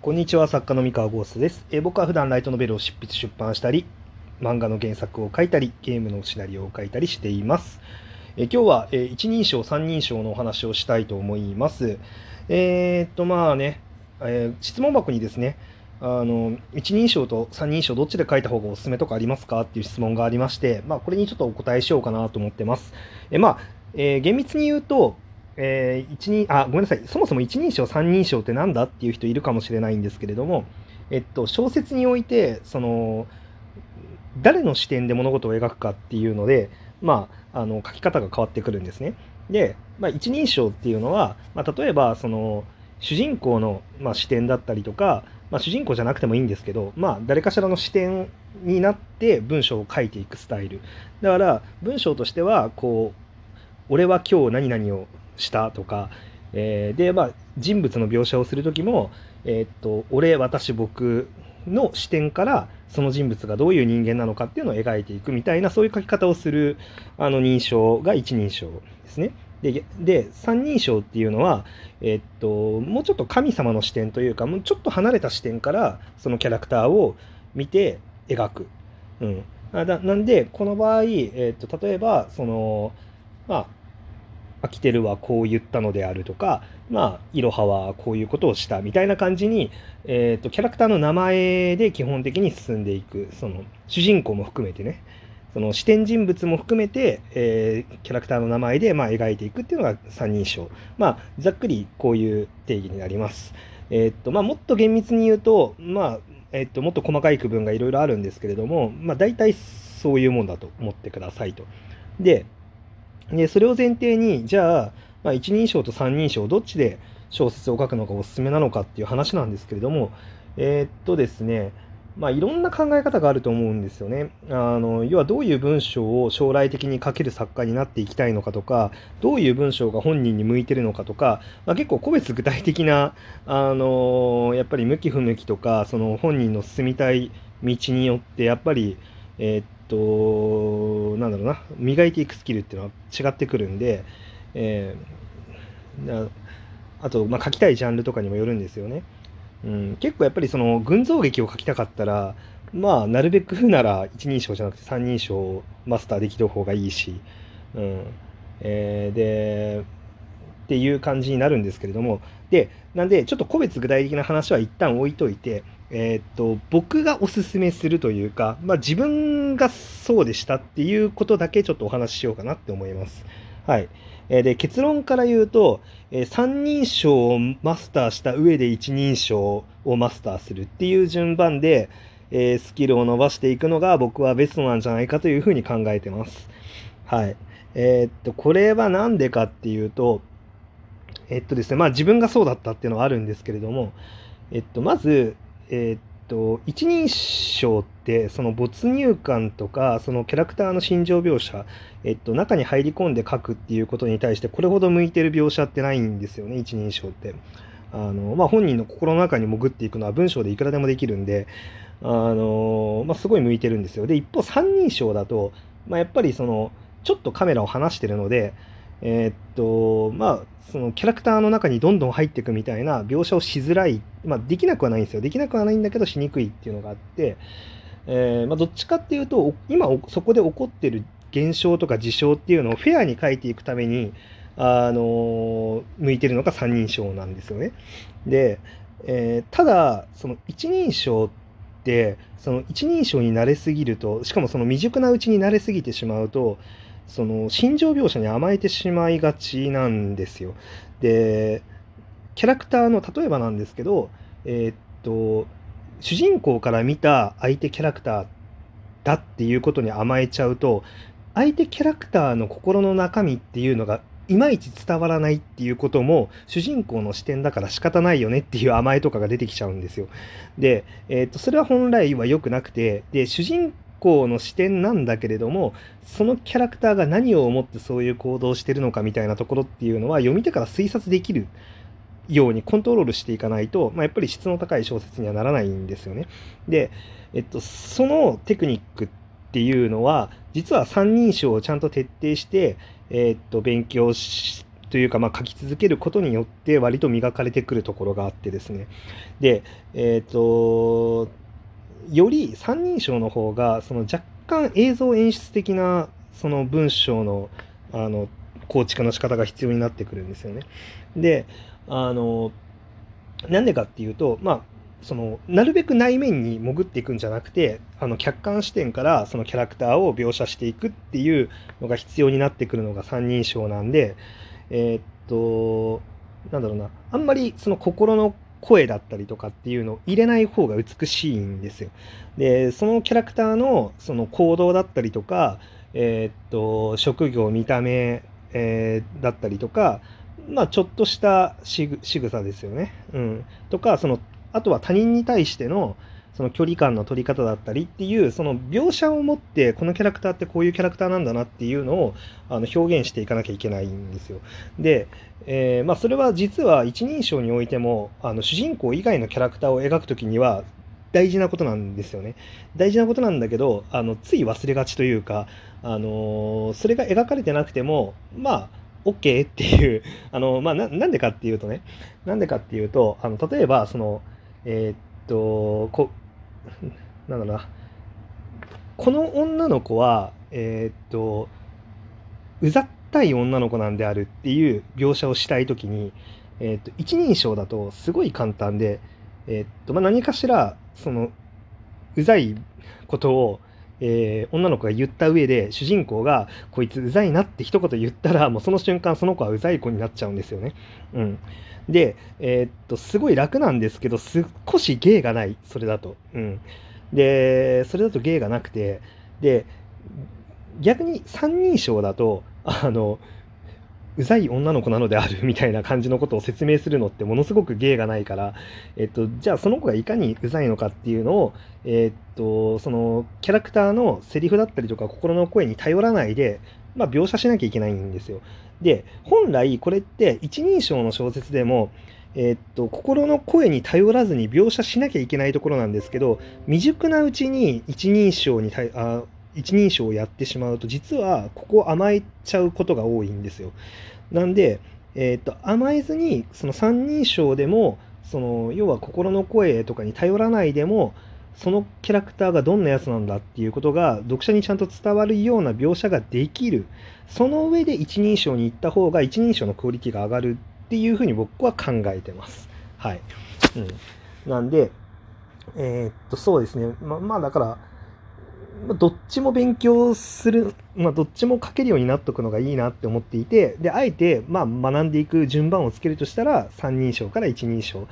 こんにちは、作家の三河ゴースです。え僕は普段ライトノベルを執筆出版したり、漫画の原作を書いたり、ゲームのシナリオを書いたりしています。え今日は、え一人称、三人称のお話をしたいと思います。えーっと、まあね、えー質問箱にですね、あの一人称と三人称どっちで書いた方がおすすめとかありますか？っていう質問がありまして、まあ、これにちょっとお答えしようかなと思ってます。えまあ、えー厳密に言うと、えー一人あごめんなさい、そもそも一人称、三人称ってなんだっていう人いるかもしれないんですけれども、えっと、小説においてその誰の視点で物事を描くかっていうので、まあ、あの書き方が変わってくるんですね。で、まあ、一人称っていうのは、まあ、例えばその主人公の、まあ、視点だったりとか、まあ、主人公じゃなくてもいいんですけど、まあ、誰かしらの視点になって文章を書いていくスタイル。だから文章としてはこう俺は今日何々をしたとか、えーで、まあ、人物の描写をする時も、えーっと俺私僕の視点からその人物がどういう人間なのかっていうのを描いていくみたいなそういう書き方をするあの認証が一人称ですね。でで三人称っていうのは、えっともうちょっと神様の視点というかもうちょっと離れた視点からそのキャラクターを見て描く。うん、あだなんでこの場合、えっと例えばそのまあアキテルはこう言ったのであるとか、まあ、イロハはこういうことをしたみたいな感じに、えー、とキャラクターの名前で基本的に進んでいくその主人公も含めてねその視点人物も含めて、えーキャラクターの名前で、まあ、描いていくっていうのが三人称まあざっくりこういう定義になります。えーとまあ、もっと厳密に言うと,、まあえーっともっと細かい区分がいろいろあるんですけれども、まあ、大体そういうもんだと思ってくださいと。ででそれを前提にじゃあ、まあ、一人称と三人称どっちで小説を書くのがおすすめなのかっていう話なんですけれどもえーっとですねまあいろんな考え方があると思うんですよね。あの要はどういう文章を将来的に書ける作家になっていきたいのかとかどういう文章が本人に向いてるのかとか、まあ、結構個別具体的なあのやっぱり向き不向きとかその本人の進みたい道によってやっぱりえーっとなんだろうな磨いていくスキルっていうのは違ってくるんで、えーなあと、まあ、書きたいジャンルとかにもよるんですよね。うん、結構やっぱりその群像劇を書きたかったらまあなるべくなら一人称じゃなくて三人称をマスターできる方がいいし、うんえーでっていう感じになるんですけれどもでなんでちょっと個別具体的な話は一旦置いといて、えーっと僕がおすすめするというか、まあ、自分がそうでしたっていうことだけちょっとお話ししようかなって思います。はい、えで結論から言うと、えー三人称をマスターした上で一人称をマスターするっていう順番で、えースキルを伸ばしていくのが僕はベストなんじゃないかというふうに考えてます。はい。えーっと、これは何でかっていうと、えっとですね、まあ自分がそうだったっていうのはあるんですけれども、えっと、まず、えっと、一人称って、その没入感とか、そのキャラクターの心情描写、えっと、中に入り込んで書くっていうことに対して、これほど向いてる描写ってないんですよね、一人称って。あの、まあ本人の心の中に潜っていくのは文章でいくらでもできるんで、あの、まあすごい向いてるんですよ。で、一方三人称だと、まあやっぱりその、ちょっとカメラを離してるので、えーっと、まあ、そのキャラクターの中にどんどん入っていくみたいな描写をしづらい、まあ、できなくはないんですよ。できなくはないんだけど、しにくいっていうのがあって、えーまあ、どっちかっていうと、今そこで起こってる現象とか事象っていうのをフェアに書いていくために、あの向いてるのが三人称なんですよね。で、えーただ、その一人称って、その一人称に慣れすぎると、しかもその未熟なうちに慣れすぎてしまうと、その心情描写に甘えてしまいがちなんですよ。でキャラクターの例えばなんですけど、えーっと主人公から見た相手キャラクターだっていうことに甘えちゃうと相手キャラクターの心の中身っていうのがいまいち伝わらないっていうことも主人公の視点だから仕方ないよねっていう甘えとかが出てきちゃうんですよ。で、えーっとそれは本来は良くなくてで主人公の視点なんだけれどもそのキャラクターが何を思ってそういう行動をしてるのかみたいなところっていうのは読み手から推察できるようにコントロールしていかないと、まあ、やっぱり質の高い小説にはならないんですよね。で、えっと、そのテクニックっていうのは実は三人称をちゃんと徹底して、えっと、勉強しというか、まあ、書き続けることによって割と磨かれてくるところがあってですねでえっ、とより三人称の方がその若干映像演出的なその文章のあの構築の仕方が必要になってくるんですよね。であのなんでかっていうとまあそのなるべく内面に潜っていくんじゃなくてあの客観視点からそのキャラクターを描写していくっていうのが必要になってくるのが三人称なんでえー、っとなんだろうなあんまりその心の声だったりとかっていうのを入れない方が美しいんですよ。でそのキャラクターのその行動だったりとか、えー、っと職業見た目、えー、だったりとかまあちょっとしたしぐ仕草ですよね。うん、とかそのあとは他人に対してのその距離感の取り方だったりっていうその描写を持ってこのキャラクターってこういうキャラクターなんだなっていうのをあの表現していかなきゃいけないんですよ。で、えー、まあ、それは実は一人称においてもあの主人公以外のキャラクターを描くときには大事なことなんですよね。大事なことなんだけどあのつい忘れがちというか、あのー、それが描かれてなくてもまあ OK っていうあの、まあ、なんでかっていうとねなんでかっていうとあの例えばそのえー、っとこ なんだろうな。この女の子はえー、っとうざったい女の子なんであるっていう描写をしたい時に、えー、っと一人称だとすごい簡単で、え、っとまあ、何かしらそのうざいことをえー、女の子が言った上で主人公がこいつうざいなって一言言ったらもうその瞬間その子はうざい子になっちゃうんですよね。うん、で、えー、っとすごい楽なんですけど少し芸がないそれだと。うん、でそれだと芸がなくてで逆に三人称だとあのうざい女の子なのであるみたいな感じのことを説明するのってものすごく芸がないから、えっと、じゃあその子がいかにうざいのかっていうのを、えっと、そのキャラクターのセリフだったりとか心の声に頼らないで、まあ、描写しなきゃいけないんですよ。で、本来これって一人称の小説でも、え、っと心の声に頼らずに描写しなきゃいけないところなんですけど未熟なうちに一人称にあ一人称をやってしまうと実はここ甘えちゃうことが多いんですよ。なんで、えー、っと甘えずにその三人称でもその要は心の声とかに頼らないでもそのキャラクターがどんなやつなんだっていうことが読者にちゃんと伝わるような描写ができるその上で一人称に行った方が一人称のクオリティが上がるっていうふうに僕は考えてます。はい。うん、なんで、えー、っとそうですねままあだからまどっちも勉強する、まあ、どっちも書けるようになっとくのがいいなって思っていて、で、あえて、まあ、学んでいく順番をつけるとしたら、三人称から一人称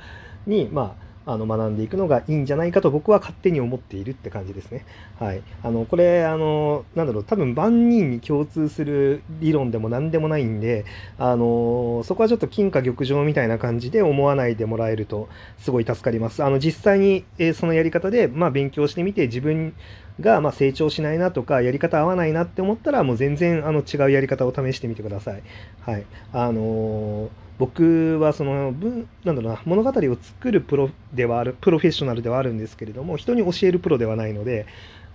に、まあ、あの学んでいくのがいいんじゃないかと僕は勝手に思っているって感じですね。はい。あの、これ、あの、なんだろう、多分万人に共通する理論でも何でもないんで、あの、そこはちょっと金貨玉状みたいな感じで思わないでもらえるとすごい助かります。あの、実際に、えー、そのやり方で、まあ、勉強してみて自分がま成長しないなとかやり方合わないなって思ったらもう全然あの違うやり方を試してみてください。はい。あのー僕はその文なんだろうな物語を作るプロではあるプロフェッショナルではあるんですけれども人に教えるプロではないので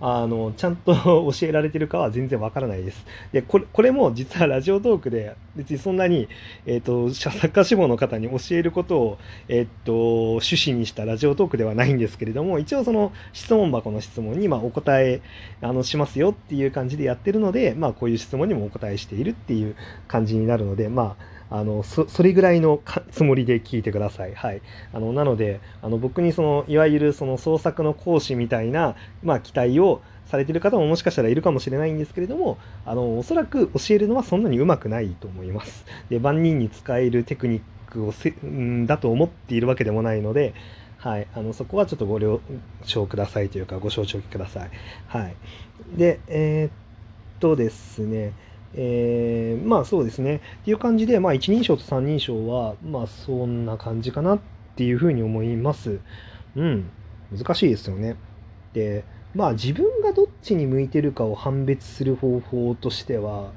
あのちゃんと教えられてるかは全然わからないです。でこれこれも実はラジオトークで別にそんなに、えーと、作家志望の方に教えることを、えーと、趣旨にしたラジオトークではないんですけれども一応その質問箱の質問にまお答えあのしますよっていう感じでやってるので、まあ、こういう質問にもお答えしているっていう感じになるのでまああのそれぐらいのつもりで聞いてください。はい、あのなのであの僕にそのいわゆるその創作の講師みたいな、まあ、期待をされてる方ももしかしたらいるかもしれないんですけれどもあのおそらく教えるのはそんなにうまくないと思います。で万人に使えるテクニックをせんだと思っているわけでもないので、はい、あのそこはちょっとご了承くださいというかご承知おきください。はい、でえー、っとですねえー、まあそうですね。っていう感じで、まあ一人称と三人称は、まあそんな感じかなっていうふうに思います。うん。難しいですよね。で、まあ自分がどっちに向いてるかを判別する方法としては、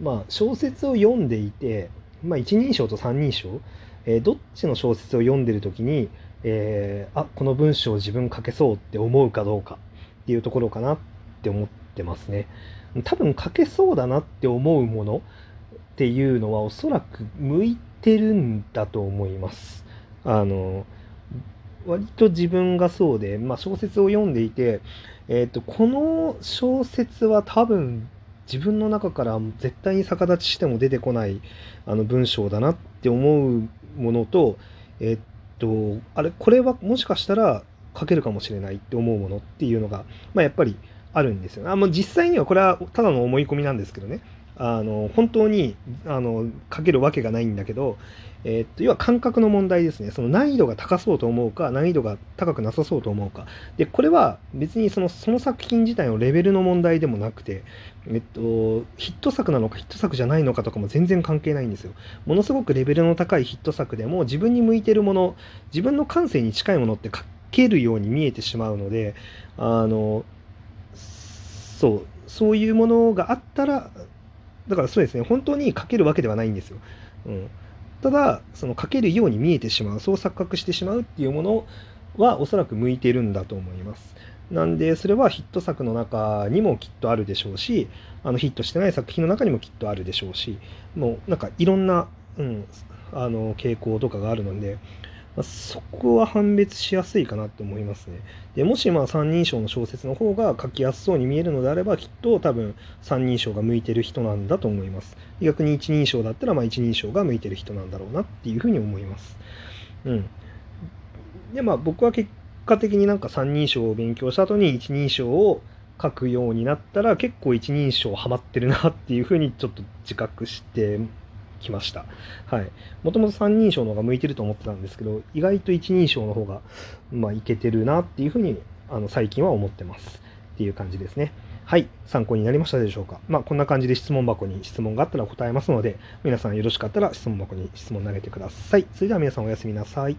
まあ小説を読んでいて、まあ一人称と三人称、えー、どっちの小説を読んでる時に、えー、あ、この文章を自分書けそうって思うかどうかっていうところかなって思ってますね。多分書けそうだなって思うものっていうのはおそらく向いてるんだと思います。あの割と自分がそうで、まあ、小説を読んでいて、えー、とこの小説は多分自分の中から絶対に逆立ちしても出てこないあの文章だなって思うものと,、えっとあれこれはもしかしたら書けるかもしれないって思うものっていうのが、まあ、やっぱりあるんですよ。あもう実際にはこれはただの思い込みなんですけどね。あの本当にあの書けるわけがないんだけど、えーっと要は感覚の問題ですね。その難易度が高そうと思うか難易度が高くなさそうと思うか。でこれは別にそのその作品自体のレベルの問題でもなくて、えっと、ヒット作なのかヒット作じゃないのかとかも全然関係ないんですよ。ものすごくレベルの高いヒット作でも自分に向いてるもの自分の感性に近いものって書けるように見えてしまうのであのそうそういうものがあったらだからそうですね、本当に書けるわけではないんですよ。うん、ただ、その書けるように見えてしまう、そう錯覚してしまうっていうものはおそらく向いてるんだと思います。なんで、それはヒット作の中にもきっとあるでしょうし、あのヒットしてない作品の中にもきっとあるでしょうし、もうなんかいろんな、うん、あの傾向とかがあるので、まあそこは判別しやすいかなと思いますね。でもしまあ三人称の小説の方が書きやすそうに見えるのであればきっと多分三人称が向いてる人なんだと思います。逆に一人称だったらまあ一人称が向いてる人なんだろうなっていうふうに思います。うん。でまあ僕は結果的になんか三人称を勉強した後に一人称を書くようになったら結構一人称ハマってるなっていうふうにちょっと自覚してきました。はい。もともと三人称の方が向いてると思ってたんですけど、意外と一人称の方が、まあ、いけてるなっていうふうに、あの、最近は思ってます。っていう感じですね。はい。参考になりましたでしょうか？まあ、こんな感じで質問箱に質問があったら答えますので、皆さんよろしかったら質問箱に質問投げてください。それでは皆さんおやすみなさい。